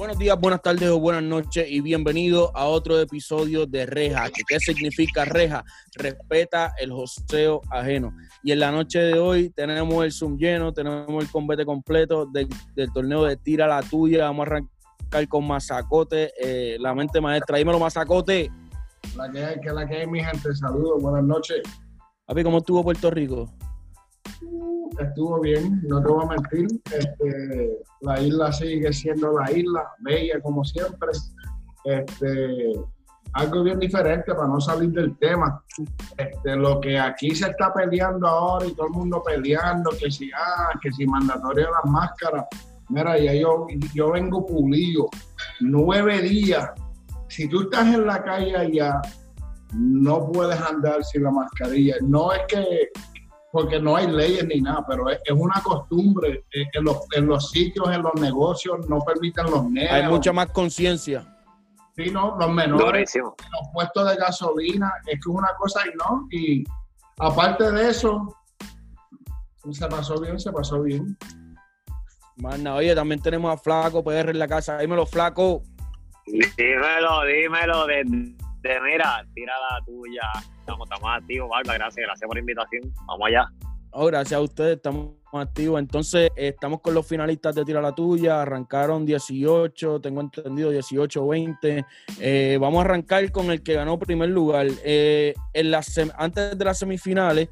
Buenos días, buenas tardes o buenas noches y bienvenido a otro episodio de Reja. ¿Qué significa Reja? Respeta el joseo ajeno. Y en la noche de hoy tenemos el Zoom lleno, tenemos el combate completo del, torneo de Tira la Tuya. Vamos a arrancar con Mazacote, eh, la mente maestra. Dímelo, Mazacote. La que hay, que la que hay, mi gente. Saludos, buenas noches. Papi, ¿cómo estuvo Puerto Rico? Estuvo bien, no te voy a mentir. Este, la isla sigue siendo la isla, bella como siempre. Este, algo bien diferente para no salir del tema. Este, lo que aquí se está peleando ahora y todo el mundo peleando, que si, ah, que si mandatoria las máscaras. Mira, ya yo, yo vengo pulido. Nueve días. Si tú estás en la calle allá, no puedes andar sin la mascarilla. No es que porque no hay leyes ni nada, pero es, una costumbre. Eh, en los, en los sitios, en los negocios, no permiten los negros. Hay mucha más conciencia. Sí, no, los menores, los puestos de gasolina, es que es una cosa y no. Y aparte de eso, se pasó bien, se pasó bien. Mana, oye, también tenemos a Flaco PR en la casa. Dímelo, Flaco. Dímelo, dímelo, de, de mira, tira la tuya estamos, estamos activos, Barba, gracias, gracias por la invitación. Vamos allá. Oh, gracias a ustedes, estamos activos. Entonces, estamos con los finalistas de Tira la Tuya. Arrancaron 18, tengo entendido 18, 20. Eh, vamos a arrancar con el que ganó primer lugar. Eh, en antes de las semifinales,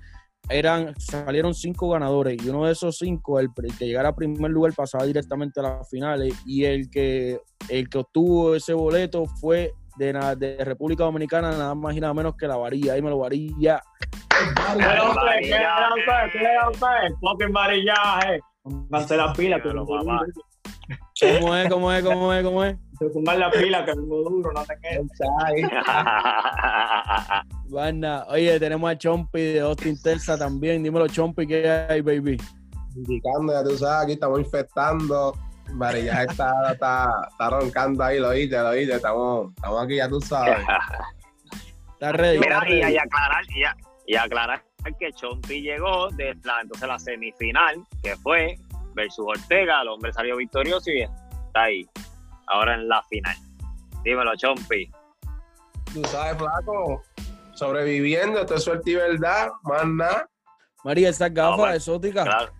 eran, salieron cinco ganadores y uno de esos cinco, el, que llegara a primer lugar, pasaba directamente a las finales. Y el que, el que obtuvo ese boleto fue de, de República Dominicana, nada más y nada menos que la varilla. Ahí me lo varilla. Fucking varillaje. Pónganse la pila, que lo mamá. ¿Cómo es? ¿Cómo es? ¿Cómo es? ¿Cómo es? Pongan la pila, que vengo duro, no te quedes. Banda, oye, tenemos a Chompi de Austin, Texas también. Dímelo, Chompi, ¿qué hay, baby? Indicando, ya tú sabes, aquí estamos infectando Varilla está, está, está, roncando ahí, lo oíste, lo oíste. Estamos, estamos aquí, ya tú sabes. está ready. Mira, Y, aclarar, y, aclarar que Chompi llegó de la, entonces la semifinal, que fue versus Ortega. El hombre salió victorioso y está ahí. Ahora en la final. Dímelo, Chompi. Tú sabes, flaco, sobreviviendo, esto es suerte y verdad, más nada. María, esas gafas exóticas. Claro.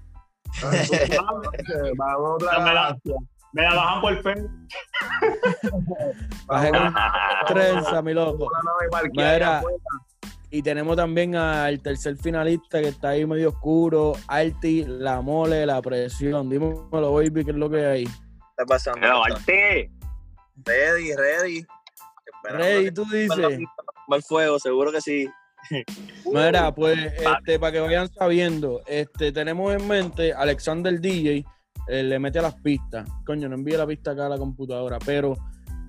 Vamos otra me, la, bajan por fe. Bajé con trenza, mi loco. y tenemos también al tercer finalista que está ahí medio oscuro, Arti, la mole, la presión. Dímelo, baby, ¿qué es lo que hay? ¿Qué está pasando? Pero, Arti. Ready, ready. Ready, tú dices. Mal fuego, seguro que sí. Mira, pues este, para que vayan sabiendo, este, tenemos en mente Alexander DJ, eh, le mete a las pistas. Coño, no envía la pista acá a la computadora, pero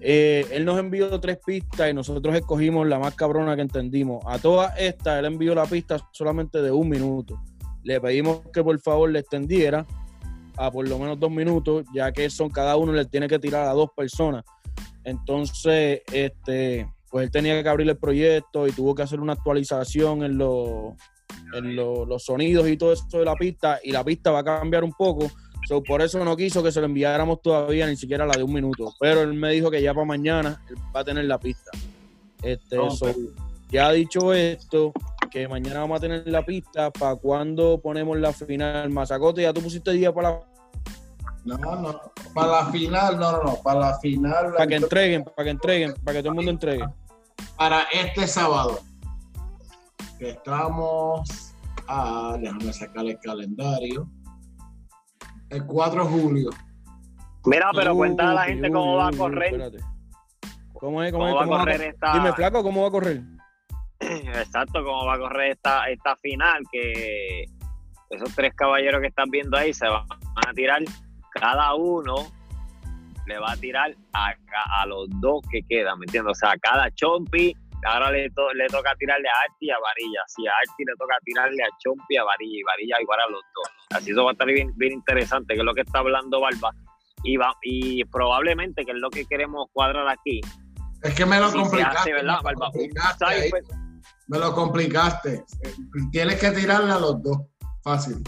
eh, él nos envió tres pistas y nosotros escogimos la más cabrona que entendimos. A todas estas, él envió la pista solamente de un minuto. Le pedimos que por favor le extendiera a por lo menos dos minutos, ya que son cada uno le tiene que tirar a dos personas. Entonces, este pues él tenía que abrir el proyecto y tuvo que hacer una actualización en, en los sonidos y todo eso de la pista y la pista va a cambiar un poco. por eso no quiso que se lo enviáramos todavía, ni siquiera la de un minuto. Pero él me dijo que ya para mañana él va a tener la pista. Este, ya dicho esto, que mañana vamos a tener la pista para cuando ponemos la final. Mazacote, ya tú pusiste día para la no, no, para la final, no, no, no, para la final. Para que entreguen, para que entreguen, para que todo el mundo entregue. Para este sábado, que estamos a, déjame sacar el calendario, el 4 de julio. Mira, pero cuenta a la gente cómo va a correr. ¿Cómo es? ¿Cómo, es, va a correr esta... Dime, flaco, ¿cómo va a correr? Exacto, cómo va a correr esta, esta final, que esos tres caballeros que están viendo ahí se van a tirar cada uno le va a tirar a, a los dos que quedan, ¿me entiendes? O sea, cada Chompi, ahora le, le toca tirarle a Arti y a Varilla. Si a Arti le toca tirarle a Chompi, a Varilla, y Varilla igual a los dos. Así eso va a estar bien, bien interesante, que es lo que está hablando Barba. Y, va, y probablemente, que es lo que queremos cuadrar aquí. Es que me lo complicaste. ¿verdad, Barba? Pues. Me lo complicaste. Tienes que tirarle a los dos. Fácil.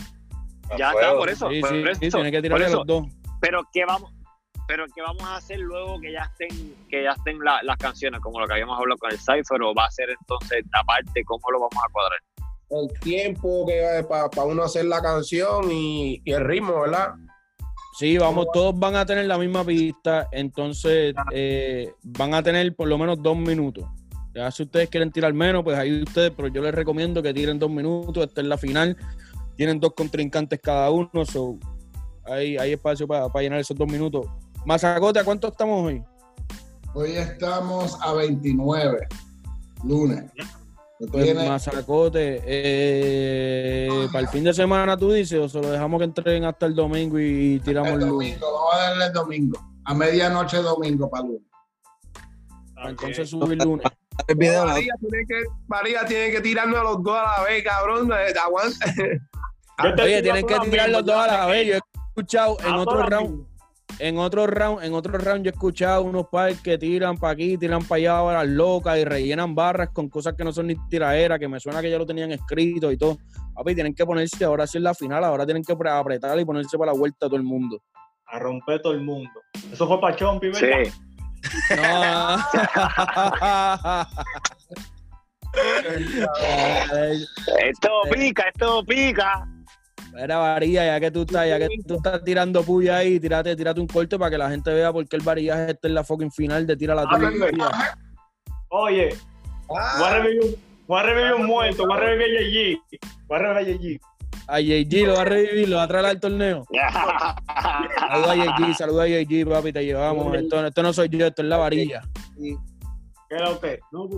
Ya está, por eso. Sí, sí, tiene que tirarle a los dos. Pero, ¿qué vamos? Pero ¿qué vamos a hacer luego que ya estén, que ya estén la- las canciones, como lo que habíamos hablado con el Cypher, o va a ser entonces aparte, ¿cómo lo vamos a cuadrar? El tiempo que para uno hacer la canción y, y el ritmo, ¿verdad? Sí, vamos, todos van a tener la misma pista, entonces eh, van a tener por lo menos dos minutos. Ya si ustedes quieren tirar menos, pues ahí ustedes, pero yo les recomiendo que tiren dos minutos, esta es la final, tienen dos contrincantes cada uno, so hay, hay espacio para llenar esos dos minutos. Mazacote, ¿a cuánto estamos hoy? Hoy estamos a 29, lunes. Pues Tiene- Mazacote, eh, para el fin de semana tú dices, o se lo dejamos que entren hasta el domingo y tiramos el el lunes. domingo, vamos a darle el domingo. A medianoche domingo para lunes. Para entonces subir lunes. El video, ¿no? María tiene que, María tiene que tirarnos a los dos a la vez, cabrón. eh, Aguanta. Oye, tienen que tirar los dos a la vez. Yo he escuchado en otro round, mismo. En otro round, en otro round, yo he escuchado unos padres que tiran para aquí, tiran para allá a las locas y rellenan barras con cosas que no son ni tiraderas, que me suena que ya lo tenían escrito y todo. Papi, tienen que ponerse, ahora sí es la final, ahora tienen que pre- apretar y ponerse para la vuelta a todo el mundo. A romper todo el mundo. Eso fue para Chompi, ¿verdad? Sí. No. Esto pica, esto pica. Era varilla, ya que tú estás, ya que tú estás tirando puya ahí, tírate, tírate un corte para que la gente vea por qué el varillaje está en la fucking final de tira la tuya. Oye, voy a revivir un, voy a revivir un muerto, voy a revivir a JG. Voy a revivir a JG. A JG lo va a revivir, lo va a traer al torneo. Saluda a JG, saluda a JG, papi, te llevamos. Esto, esto no soy yo, esto es la varilla. ¿Qué era usted? No,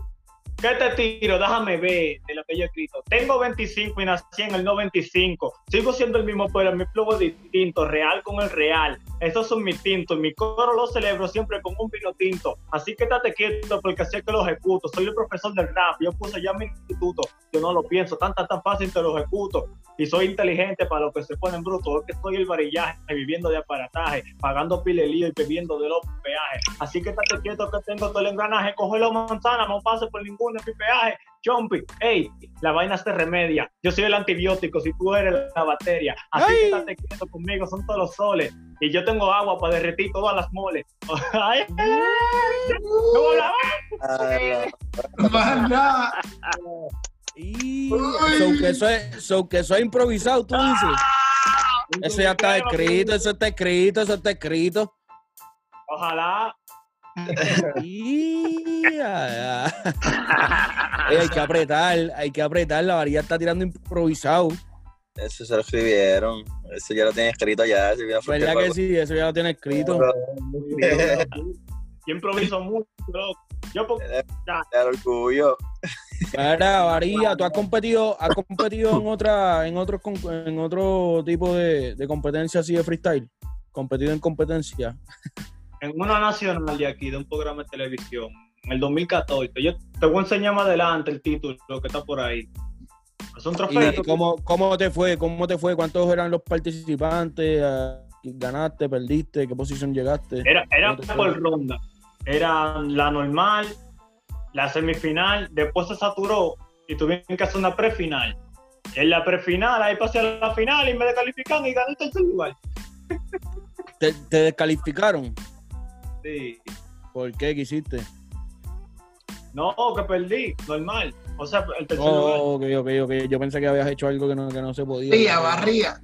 ¿Qué te tiro? Déjame ver de lo que yo he escrito. Tengo 25 y nací en el 95. Sigo siendo el mismo, pero mi flow es distinto. Real con el real. Estos son mis tintos. Mi coro lo celebro siempre con un vino tinto. Así que estate quieto porque sé que lo ejecuto. Soy el profesor del rap. Yo puse ya mi instituto. Yo no lo pienso. Tan, tan, tan fácil te lo ejecuto. Y soy inteligente para los que se ponen brutos. Es que soy el varillaje, viviendo de aparataje, pagando pilelío y bebiendo de los peajes. Así que estate quieto que tengo todo el engranaje. Coge la manzana, no pase por ninguno de mi peaje. Chompi, hey, la vaina se remedia. Yo soy el antibiótico si tú eres la bacteria. Así Ay. que estate quieto conmigo, son todos los soles. Y yo tengo agua para derretir todas las moles. Ay, ¿cómo la Ah, Más nada. Y so que eso es, so que eso es improvisado, tú dices. Eso ya está escrito, eso está escrito, eso está escrito. Ojalá. Y ya, ya. Ey, hay que apretar, hay que apretar, la varilla está tirando improvisado. Eso se lo escribieron. Eso ya lo tienen escrito ya. ¿Verdad que- sí? Eso ya lo tiene escrito. Yo improviso mucho, loco. Yo porque El orgullo. Varilla, tú has competido, has competido en otra, en otros con- en otro tipo de, de competencia así de freestyle. Competido en competencia. en una nacional de aquí, de un programa de televisión, en el 2014. Yo te voy a enseñar más adelante el título que está por ahí. Es un trofeo. ¿Y cómo, cómo te fue? ¿Cómo te fue? ¿Cuántos eran los participantes? Ah, ¿Ganaste? ¿Perdiste? ¿Qué posición llegaste? Era, era por ronda. Era la normal, la semifinal, después se saturó y tuvieron que hacer una prefinal. En la prefinal, ahí pasé a la final y me descalificaron y gané el tercer lugar. ¿Te, te descalificaron? Sí. ¿Por qué? ¿Qué hiciste? No, que perdí, normal. O sea, el tercer lugar. Oh, ok, ok, ok. Yo pensé que habías hecho algo que no, que no se podía. Barría, barría.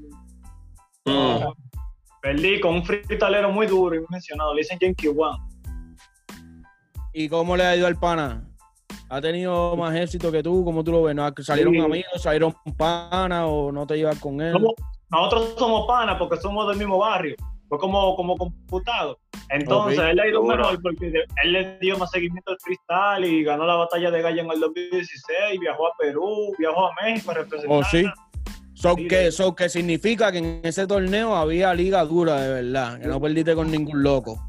Mm. Perdí con un fritalero muy duro y muy mencionado. Le dicen Yankee One. ¿Y cómo le ha ido al pana? ¿Ha tenido más éxito que tú? ¿Cómo tú lo ves? ¿No? ¿Salieron Sí. amigos? ¿Salieron pana o no te llevas con él? Somos- nosotros somos panas porque somos del mismo barrio. Fue como, como computado. Entonces, él ha ido mejor porque él le dio más seguimiento al freestyle y ganó la batalla de Gallo en el 2016. Viajó a Perú, viajó a México a representar. ¿Oh, sí? So que, so que significa que en ese torneo había liga dura de verdad, que no perdiste con ningún loco.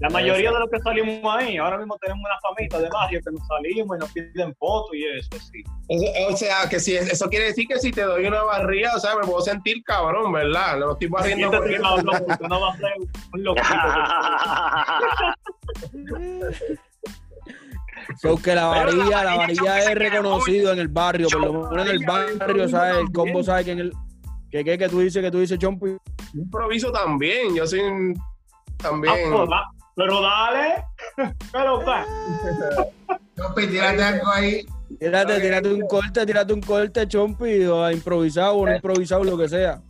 La mayoría de los que salimos ahí, ahora mismo tenemos una famita de barrio que nos salimos y nos piden fotos y eso, sí. O, o sea, que si eso quiere decir que si te doy una barriga, o sea, me puedo sentir cabrón, ¿verdad? No estoy barriendo te por tirado loco, que no va a ser un loquito. So que la varilla, la varilla es reconocido en el barrio, por lo menos en el barrio, ¿sabes? El también. combo sabe que en el, ¿Qué, qué, qué tú dices, que tú dices, Chompi? Improviso también, yo soy un- Ah, también. Pero, da- pero dale. Pero ¿qué? Chompi, tírate algo ahí. Tírate, tírate un corte, tírate un corte, Chompi, o a improvisado o no improvisado, lo que sea.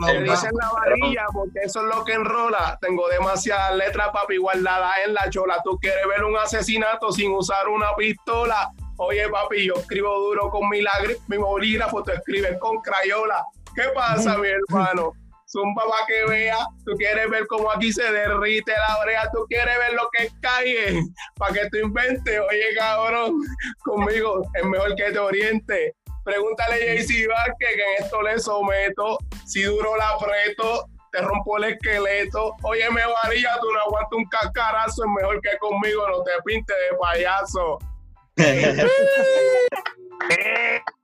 Me dicen la varilla porque eso es lo que enrola. Tengo demasiadas letras, papi, guardadas en la chola. Tú quieres ver un asesinato sin usar una pistola. Oye, papi, yo escribo duro con mi, lagri- mi bolígrafo, tú escribes con crayola. ¿Qué pasa, mi hermano? Zumba para que vea. Tú quieres ver cómo aquí se derrite la brea. Tú quieres ver lo que cae para que tú inventes. Oye, cabrón, conmigo es mejor que te oriente. Pregúntale a JC Vázquez que en esto le someto. Si duro la aprieto, te rompo el esqueleto. Oye, me varilla, tú no aguantas un cascarazo. Es mejor que conmigo, no te pintes de payaso.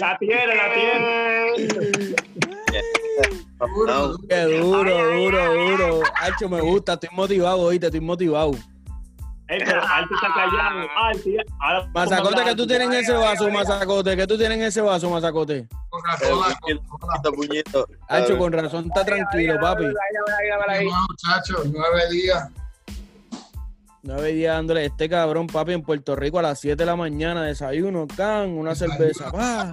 La tiene, la tiene. Qué duro, duro, duro. Hacho, me gusta, estoy motivado hoy, te estoy motivado. Ey, pero Alti está callado. Alti, ahora Mazacote, que tú tienes en ese vaso. Mazacote, que tú tienes en ese vaso, Mazacote. Puñito, puñito. Hacho, con razón está tranquilo, papi. No, muchachos, nueve días. Nueve días dándole este cabrón, papi, en Puerto Rico a las 7 de la mañana, desayuno, can, una cerveza, pa.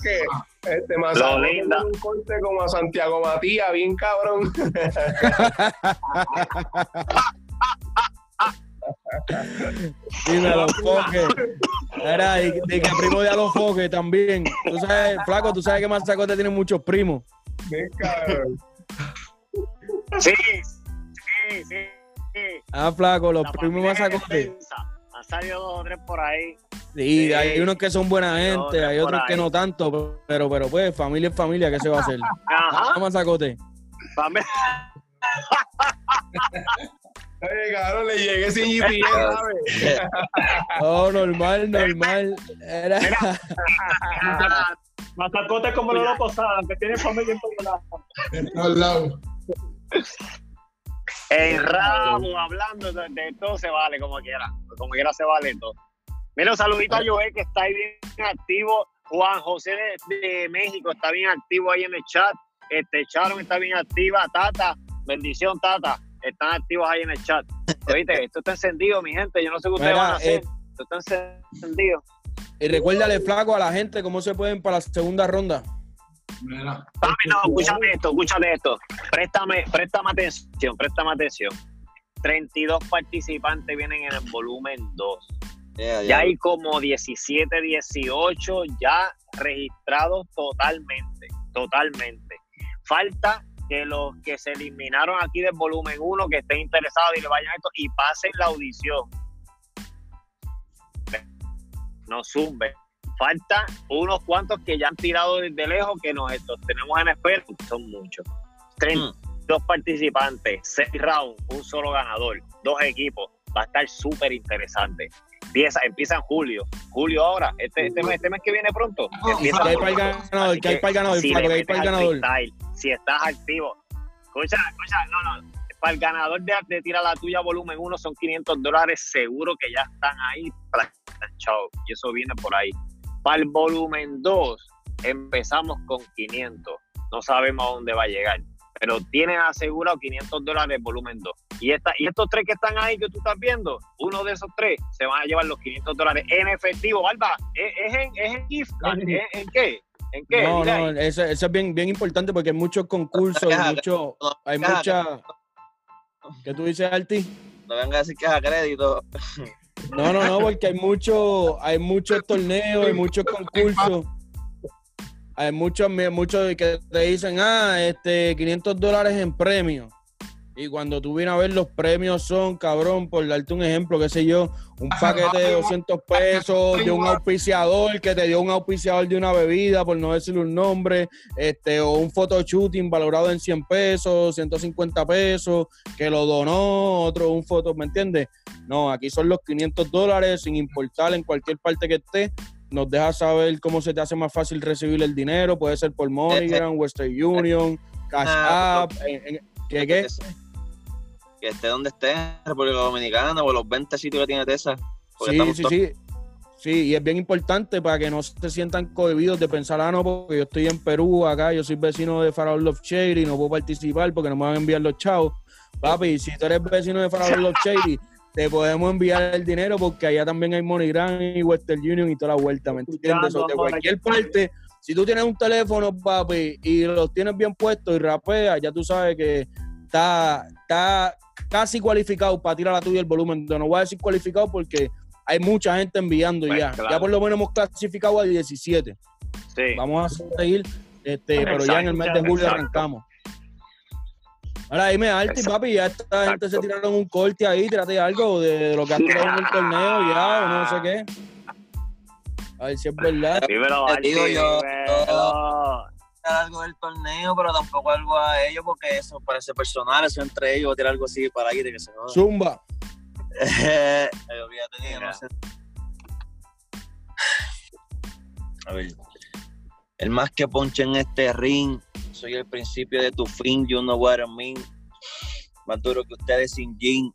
Que este Lo Mazacote linda. un corte como a Santiago Matías, bien cabrón. Los foques. Era, y de que primo de a los foques también. Tú sabes, flaco, tú sabes que Mazacote tiene muchos primos. Bien cabrón. Sí, sí, sí. sí. Ah, flaco, los La primos familia es Mazacote. extensa. Han salido dos o tres por ahí. Sí, Sí. hay unos que son buena gente, hay otros que ahí. no tanto, pero, pero pues, familia es familia, ¿qué se va a hacer? Ajá. Mazacote. También. Oye, cabrón, le llegué sin GPS, ¿sabes? Oh, normal, normal. Era... Mazacote es como los locos Sadan, que tienen familia en todos lados. En todos lados. El rabo, hablando de, de todo se vale como quiera. Como quiera se vale todo. Mira, un saludito a Joel que está ahí bien activo. Juan José de, de México está bien activo ahí en el chat. Este Charon está bien activa. Tata, bendición, Tata. Están activos ahí en el chat. Oíste, esto está encendido, mi gente. Yo no sé qué ustedes Mira, van a hacer. eh, Esto está encendido. Y recuérdale, flaco, a la gente cómo se pueden para la segunda ronda. Mira, Papi, no, escúchame esto, escúchame esto. Préstame, préstame atención, préstame atención. 32 participantes vienen en el volumen 2. Yeah, Ya hay como 17, 18 ya registrados totalmente, totalmente. Falta que los que se eliminaron aquí del volumen 1, que estén interesados y le vayan a esto y pasen la audición. No zumben. Falta unos cuantos que ya han tirado desde lejos que nos estos tenemos en espera. Son muchos. 32 participantes, 6 rounds, un solo ganador, dos equipos. Va a estar súper interesante. Empieza, empieza en julio. Julio ahora, este, este, mes, este mes que viene pronto. Empieza Que hay para el ganador, que hay para el ganador, si que hay para el ganador. freestyle, si estás activo. Escucha, escucha, no, no. Para el ganador de, de Tira la Tuya volumen 1 son 500 dólares, seguro que ya están ahí planchados. Y eso viene por ahí. Para el volumen 2 empezamos con 500. No sabemos a dónde va a llegar. Pero tienen asegurado 500 dólares volumen 2. Y, esta, y estos tres que están ahí que tú estás viendo, uno de esos tres se van a llevar los 500 dólares en efectivo. Alba, ¿es, es en, es en gift card? ¿Es- ¿En qué? ¿En qué? No, no, eso, eso es bien, bien importante porque hay muchos concursos, hay, mucho, hay mucha... ¿Qué tú dices, Arti? No venga a decir que es a crédito. No, no, no, porque hay mucho, hay muchos torneos, hay muchos concursos. Hay muchos, muchos que te dicen, ah, este, 500 dólares en premio. Y cuando tú vienes a ver los premios son, cabrón, por darte un ejemplo, qué sé yo, un paquete de 200 pesos de un auspiciador que te dio un auspiciador de una bebida, por no decirle un nombre, este, o un photoshooting valorado en 100 pesos, 150 pesos, que lo donó, otro, un foto, ¿me entiendes? No, aquí son los 500 dólares, sin importar en cualquier parte que esté. Nos deja saber cómo se te hace más fácil recibir el dinero. Puede ser por MoneyGram, Western Union, Cash Ah, App. en- en- ¿Qué, qué? Que esté donde esté, en República Dominicana o los 20 sitios que tiene Tesa. Sí, sí, todos- sí. Sí, y es bien importante para que no se sientan cohibidos de pensar, ah, no, porque yo estoy en Perú, acá, yo soy vecino de Farol Love Shady, no puedo participar porque no me van a enviar los chavos. Papi, si tú eres vecino de Farol Love Shady, te podemos enviar el dinero porque allá también hay MoneyGram y Western Union y toda la vuelta, ¿me entiendes? O de cualquier parte, si tú tienes un teléfono, papi, y los tienes bien puestos y rapeas, ya tú sabes que está, está casi cualificado para tirar la tuya el volumen. No voy a decir cualificado porque hay mucha gente enviando Pues, ya. claro. Ya por lo menos hemos clasificado a 17. Sí. Vamos a seguir, este, pero ya en el mes de julio Exacto. arrancamos. Ahora dime, Arti, papi, ya esta gente se tiraron un corte ahí, tírate algo de lo que has tirado en el torneo ya, o no sé qué. A ver si es verdad. Dímelo, Arti, digo yo, dímelo. Algo del torneo, pero tampoco algo a ellos, porque eso parece personal, eso entre ellos, tirar algo así para ahí de que se jodan. Zumba. Eh, olvídate de Mira. no sé. A ver. El más que ponche en este ring, soy el principio de tu fin, you know what I mean. Más duro que ustedes sin jean.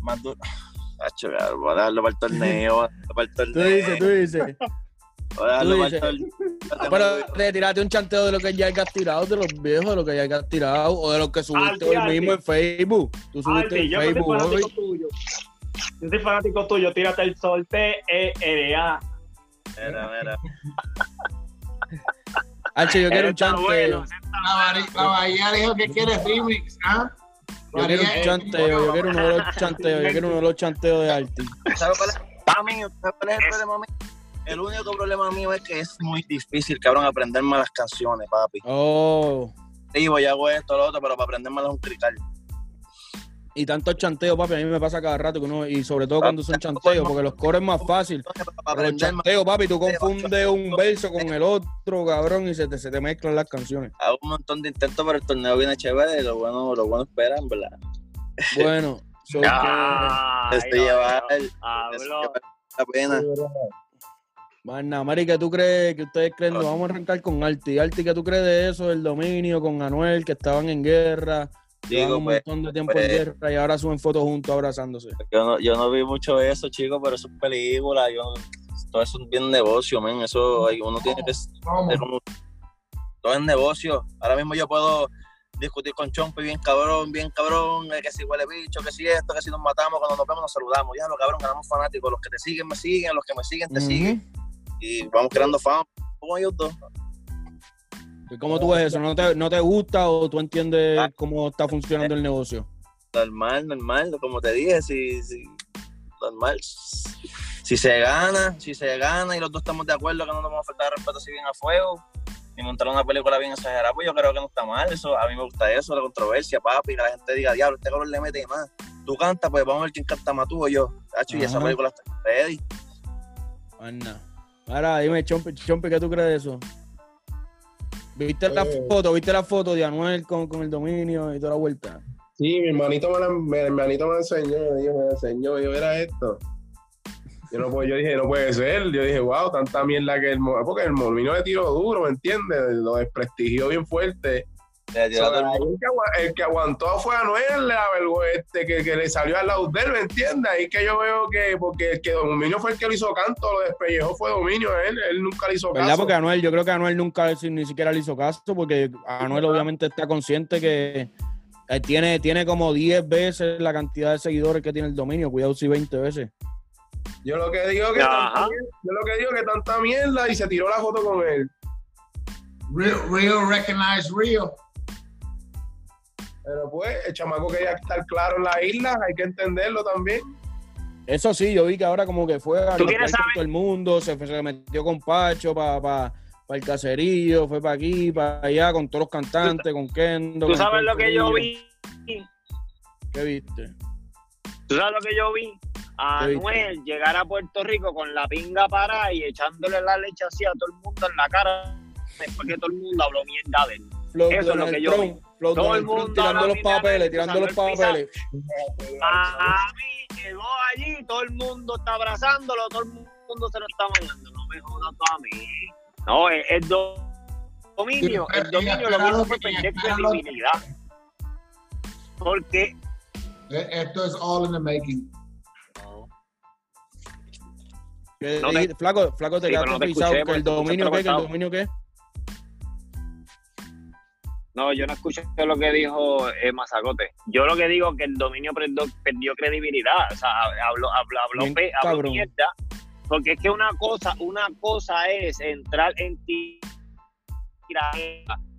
Más duro. Voy a darlo para el torneo, para el Tú torneo. dices, tú dices. Voy a darlo tú para el dices. torneo. Pero te tiraste un chanteo de lo que ya hayas tirado, de los viejos, de lo que ya hayas tirado, o de lo que subiste hoy mismo en Facebook. Tú subiste en yo no soy Facebook hoy. fanático tuyo. Yo soy fanático tuyo, tírate el sol T-E-R-A. Mira, mira. Hacho, yo quiero un chanteo. bueno. La, Bahía- dijo que quiere remix, ¿ah? Yo quiero un chanteo, yo quiero uno de los chanteos, yo quiero uno de los chanteos de Arti. ¿Sabes cuál es, Mami, ¿sabes cuál es el problema mío? El único problema mío es que es muy difícil, cabrón, aprenderme las canciones, papi. Oh. Digo, ya hago esto, lo otro, pero para aprenderme es un crical. Y tantos chanteos, papi, a mí me pasa cada rato que uno, y sobre todo cuando son chanteos, porque los coros es más fácil. Pero los aprenderme, chanteos, papi, tú confundes un verso con el otro, cabrón, y se te, se te mezclan las canciones. hago un montón de intentos, pero el torneo viene chévere y lo bueno, lo bueno espera, en verdad. Bueno, so que- Ah, Esto ahí lo lleva veo. el- Habló. eso lleva la pena. Mari, ¿qué tú crees? que ustedes creen? Nos vamos a arrancar con Arti. Arti, ¿qué tú crees de eso, del dominio con Anuel, que estaban en guerra? Llevan Digo, un pues, montón de tiempo pues, en guerra y ahora suben fotos juntos abrazándose. yo no, yo no vi mucho eso, chicos, pero eso es película. Yo, todo eso es bien negocio, men. Eso hay- uno tiene que todo es negocio. Ahora mismo yo puedo discutir con Chompi bien cabrón, bien cabrón, eh, que si huele bicho, que si esto, que si nos matamos, cuando nos vemos nos saludamos. Ya, lo cabrón, ganamos fanáticos. Los que te siguen me siguen, los que me siguen te siguen. Y vamos creando fama como ellos dos. ¿Y ¿Cómo tú ves eso? ¿No te, ¿No te gusta o tú entiendes Ah. cómo está funcionando el negocio? Normal, normal, como te dije, si, si, normal. Si se gana, si se gana y los dos estamos de acuerdo que no nos vamos a faltar respeto si bien a fuego y montar una película bien exagerada, pues yo creo que no está mal. Eso, a mí me gusta eso, la controversia, papi, que la gente diga, diablo, este color le mete más. Tú cantas, pues vamos a ver quién canta más tú o yo. Hacho, y esa película está ready. Nada. Ahora, dime, Chompi, Chompi, ¿qué tú crees de eso? ¿Viste la Eh. foto? ¿Viste la foto de Anuel con, con el dominio y toda la vuelta? Sí, mi hermanito me, la, mi hermanito me enseñó, me dijo, me enseñó, yo era esto. Yo, no, yo dije, no puede ser. Yo dije, wow, tanta mierda que el porque el Molino le tiró duro, ¿me entiendes? Lo desprestigió bien fuerte. El que aguantó fue Anuel, la este, que, que le salió al lado de él, ¿me entiendes? Ahí que yo veo que, porque el que Dominio fue el que le hizo canto, lo despellejó fue Dominio, él, él nunca le hizo ¿Verdad? caso. Porque Anuel, yo creo que Anuel nunca ni siquiera le hizo caso, porque Anuel obviamente está consciente que eh, tiene, tiene como 10 veces la cantidad de seguidores que tiene el dominio, cuidado si 20 veces. Yo lo que digo que tanta, yo lo que digo que tanta mierda y se tiró la foto con él. Real, real recognize real. Pero pues, el chamaco quería estar claro en la isla, hay que entenderlo también. Eso sí, yo vi que ahora como que fue a ¿Tú limpiar quieres con saber? todo el mundo, se, fue- se metió con Pacho para el caserío, fue para aquí, para allá, con todos los cantantes, con Kendo. ¿Tú con sabes lo que yo vi? ¿Qué viste? ¿Tú sabes lo que yo vi? A. Anuel llegar a Puerto Rico con la pinga parada y echándole la leche así a todo el mundo en la cara después que todo el mundo habló mierda de él. Flow Eso es lo que yo Trump, Flow Todo Donald el Trump mundo tirando habla los papeles, tirando los papeles. A mí llegó allí, todo el mundo está abrazándolo, todo el mundo se lo está mandando. No me jodas a mí. No, el, el do- dominio, el dominio lo hizo fue perder credibilidad. Porque Eh, Esto es all in the making. Flaco, flaco, te Sí, quedaste no te frisado, escuché que el dominio qué, que el dominio qué. No, yo no escuché lo que dijo eh, Mazacote. Yo lo que digo es que el dominio perdió, perdió credibilidad. O sea, habló, habló, habló, Bien pe- habló mierda. Porque es que una cosa, una cosa es entrar en ti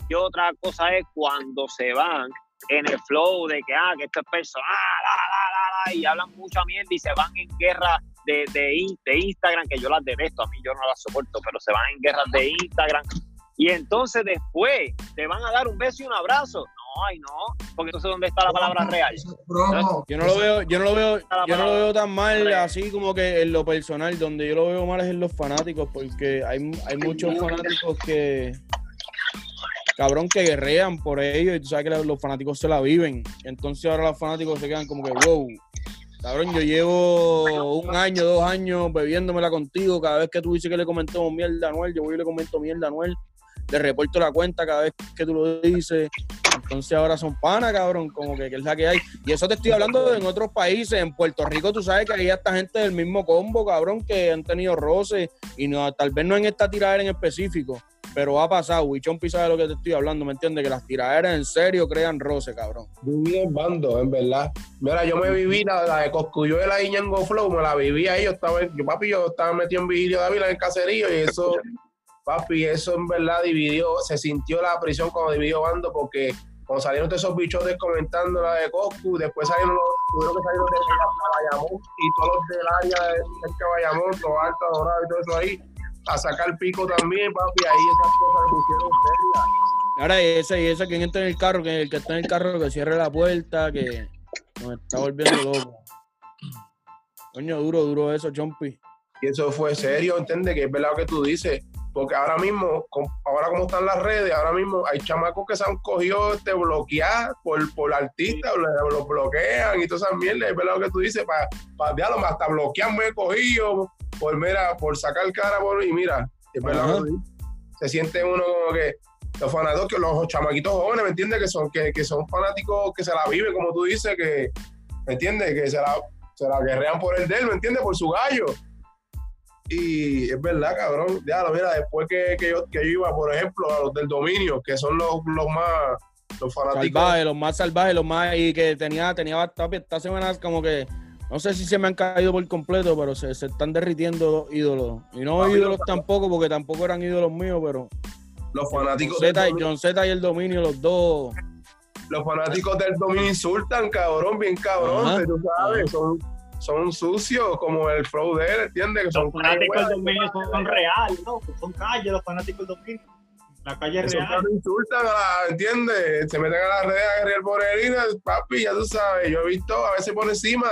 y otra cosa es cuando se van en el flow de que ah, que esto es personal, la, la, la, la, y hablan mucha mierda y se van en guerra de, de, de Instagram, que yo las detesto, a mí yo no las soporto, pero se van en guerras de Instagram. Y entonces después te van a dar un beso y un abrazo. No, ay no, porque entonces ¿dónde está la palabra real? Yo no lo veo, yo no lo veo, yo no lo veo tan mal así como que en lo personal, donde yo lo veo mal es en los fanáticos, porque hay, hay muchos fanáticos que cabrón que guerrean por ellos y tú sabes que los fanáticos se la viven. Entonces ahora los fanáticos se quedan como que, wow, cabrón, yo llevo un año, dos años bebiéndomela contigo. Cada vez que tú dices que le comentamos mierda a Anuel, yo voy y le comento mierda a Anuel. Le reporto la cuenta cada vez que tú lo dices. Entonces ahora son panas, cabrón, como que, que es la que hay. Y eso te estoy hablando de en otros países. En Puerto Rico tú sabes que hay esta gente del mismo combo, cabrón, que han tenido roces. Y no, tal vez no en esta tiradera en específico, pero ha pasado. Wichon sabe de lo que te estoy hablando, ¿me entiendes? Que las tiraderas en serio crean roce, cabrón. Viví en bando, en verdad. Mira, yo me viví la, la de Coscuyuela y Ñengo Flow, me la viví ahí. Yo estaba, yo, papi, yo estaba metido en Vigilio Dávila en el caserío y eso, papi, eso en verdad dividió, se sintió la prisión cuando dividió bando porque cuando salieron todos esos bichotes comentando la de Coscu, después salieron los, tuvieron que salir los de Bayamón y todos los del área de cerca de Bayamón, todo alto, dorado y todo eso ahí, a sacar pico también, papi, ahí esas cosas se pusieron serias. Ahora, y ese, y ese, quien está en el carro, que el que está en el carro, que cierre la puerta, que nos está volviendo loco. Coño, duro, duro eso, Chompi. Y eso fue serio, ¿entiendes? Que es verdad lo que tú dices. Porque ahora mismo, ahora como están las redes, ahora mismo hay chamacos que se han cogido este, bloquear por, por artistas, lo- los bloquean y todas esas mierdas. Es verdad lo que tú dices, para pa, diálogo, hasta bloquear me he cogido por, mira, por sacar cara por, y mira, es verdad que. Se siente uno como que los fanáticos, que los chamaquitos jóvenes, ¿me entiendes? Que son, que, que son fanáticos que se la viven, como tú dices, que, ¿me entiendes? Que se la, se la guerrean por el de él, ¿me entiendes? Por su gallo. Y es verdad, cabrón. Ya, lo mira, después que, que yo, que yo iba, por ejemplo, a los del dominio, que son los, los más, los fanáticos. Salvajes, los más salvajes, los más. Y que tenía, tenía bastante. Esta semana como que. No sé si se me han caído por completo, pero se, se están derritiendo los ídolos. Y no Papi, ídolos los- tampoco, porque tampoco eran ídolos míos, pero. Los John fanáticos, del Z, John Z y el dominio, los dos. los fanáticos del dominio insultan, cabrón, bien cabrón. Tú sabes, son, son sucios como el flow de él, ¿entiendes? Que son Los fanáticos del dominio son, reales, ¿no? Son calles los fanáticos del dominio. La calle es real. insultan, ¿entiendes? Se meten a las redes a guerrear por Elina, papi, ya tú sabes. Yo he visto a veces por encima,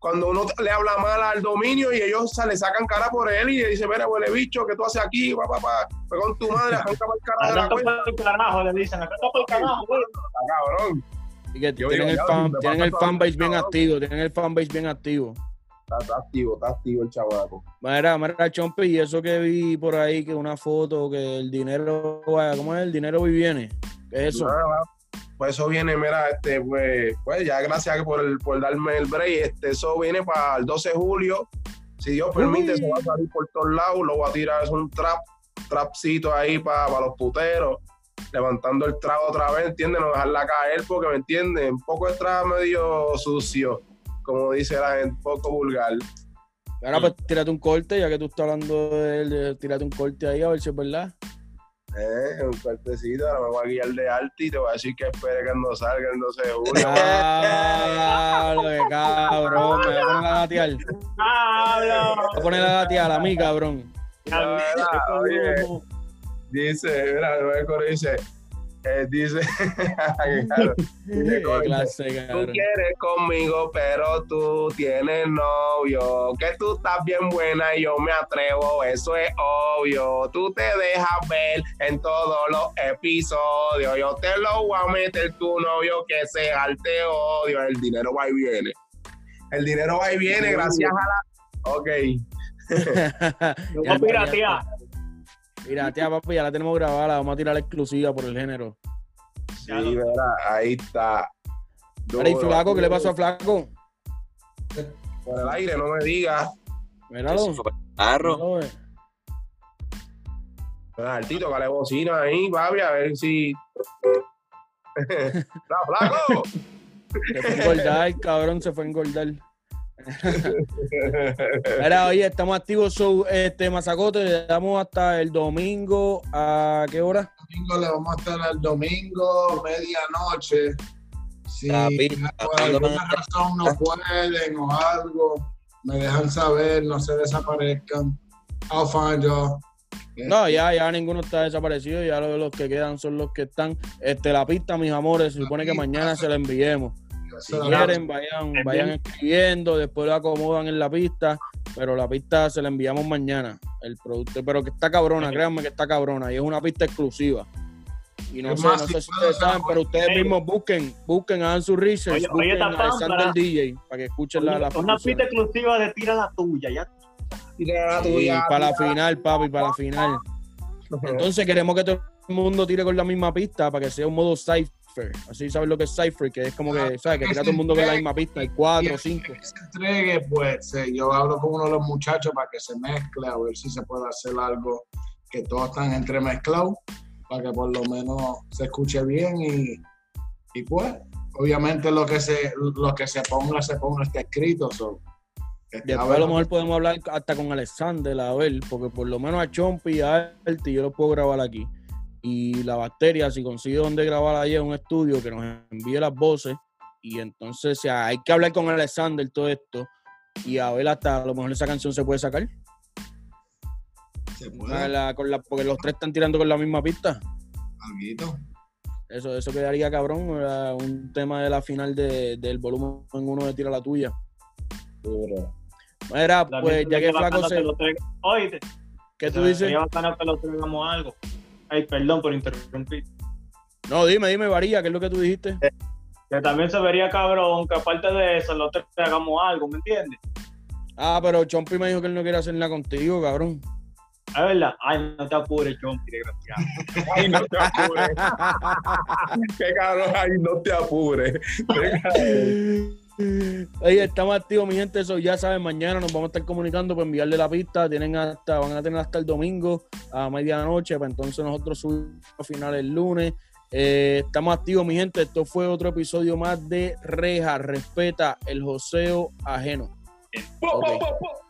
cuando uno le habla mal al dominio y ellos se le sacan cara por él y le dicen, mira, huele bicho, ¿qué tú haces aquí? Pa, pa, pa, fue con tu madre, arranca para el cara de la Arranca el carajo, le dicen. Arranca el carajo, güey. cabrón. Y que Yo tienen digo, el, fan, tienen el fanbase bien activo, tienen el fanbase bien activo. Está, está activo, está activo el chavaco. Mira, mira, Chompi, y eso que vi por ahí, que una foto, que el dinero, ¿cómo es? El dinero hoy viene. ¿Qué es eso? Nada, Pues eso viene, mira, este, pues, pues ya gracias por, el, por darme el break. Este, eso viene para el 12 de julio. Si Dios permite, Uy. se va a salir por todos lados. Lo voy a tirar, es un trap, trapcito ahí para los puteros. Levantando el trago otra vez, ¿entiendes? No dejarla caer porque, ¿me entiendes? Un poco de trap medio sucio, como dice la gente, un poco vulgar. Ahora pues tírate un corte, ya que tú estás hablando de él, de- tírate un corte ahí a ver si es verdad. Eh, un cortecito, ahora me voy a guiar de alto y te voy a decir que espere que no salga el 12 de julio. Ah, lo de cabrón, me voy a poner a gatear. Voy a poner a gatear a mí, cabrón. Mira, oye, dice, mira, el coro dice, eh, dice, claro, dice, Qué coro, clase, tú quieres conmigo, pero tú tienes novio, que tú estás bien buena y yo me atrevo, eso es obvio, tú te dejas ver en todos los episodios, yo te lo voy a meter tu novio que se te odio, el dinero va y viene, el dinero va y viene gracias a la... Ok. Yo voy a piratear. Mira, tía, papi, ya la tenemos grabada, la vamos a tirar la exclusiva por el género. Sí, verá, ahí está. Mira, y Duro. Flaco, ¿qué le pasó a Flaco? Por el aire, no me digas. Míralo. Carro. eh. Ah, Altito, que le bocina ahí, papi, a ver si. ¡La flaco! Se fue a engordar, cabrón, se fue a engordar. Mira, oye, estamos activos, so, este, Mazacote, le damos hasta el domingo, ¿a qué hora? domingo le vamos a estar el domingo, medianoche. Si por cuando alguna van a- razón no pueden o algo, me dejan saber, no se desaparezcan. I'll find y'all. No, ya, ya ninguno está desaparecido, ya los, los que quedan son los que están. Este, la pista, mis amores, se supone que mañana se la enviemos. Si quieren, vayan, vayan escribiendo, después lo acomodan en la pista, pero la pista se la enviamos mañana, el producto, pero que está cabrona, créanme que está cabrona, y es una pista exclusiva. Y no sé, más, no si sé si ustedes saben, pero ustedes mismos busquen, busquen, hagan su research, Oye, oye, busquen esta a Alexander pámpara. DJ para que escuchen la, la Una producción. pista exclusiva de tira la tuya, ya. Tira la Y tuya. para la final, papi, para la final. Entonces queremos que todo el mundo tire con la misma pista para que sea un modo Así sabes lo que es cipher, que es como que, ¿sabes? Que tira todo el mundo con la misma pista. Hay cuatro, cinco. que se entregue, pues eh, yo hablo con uno de los muchachos para que se mezcle, a ver si se puede hacer algo que todos están entremezclados, para que por lo menos se escuche bien y, y pues, obviamente lo que se lo que se ponga, se ponga está escrito. so, este, a Después ver, a lo mejor podemos hablar hasta con Alexander, a ver, porque por lo menos a Chompi y a Alti yo lo puedo grabar aquí. Y la bacteria, si consigo donde grabar allí en un estudio, que nos envíe las voces. Y entonces o sea, hay que hablar con Alexander todo esto. Y a ver hasta a lo mejor esa canción se puede sacar. se Con puede, la- con la- porque los tres están tirando con la misma pista. alguito. Eso, eso quedaría cabrón. era un tema de la final de- del volumen uno de Tira la Tuya. Mira, La pues ya que Flaco se. ¿Qué tú dices? Que lo traigamos algo. Ay, perdón por interrumpir. No, dime, dime, Varía, ¿qué es lo que tú dijiste? Que también se vería cabrón que aparte de eso, los tres hagamos algo, ¿me entiendes? Ah, pero Chompi me dijo que él no quiere hacer nada contigo, cabrón. Es verdad. Ay, no te apures, Chompi, desgraciado. Ay, no te apures. Qué cabrón, ay, no te apures. Oye, estamos activos, mi gente. Eso ya saben, mañana nos vamos a estar comunicando para enviarle la pista. Tienen hasta, van a tener hasta el domingo a medianoche. Para entonces nosotros subimos a final el lunes. Eh, estamos activos, mi gente. Esto fue otro episodio más de Reja. Respeta el joseo ajeno. Po, po, Ok. po, po.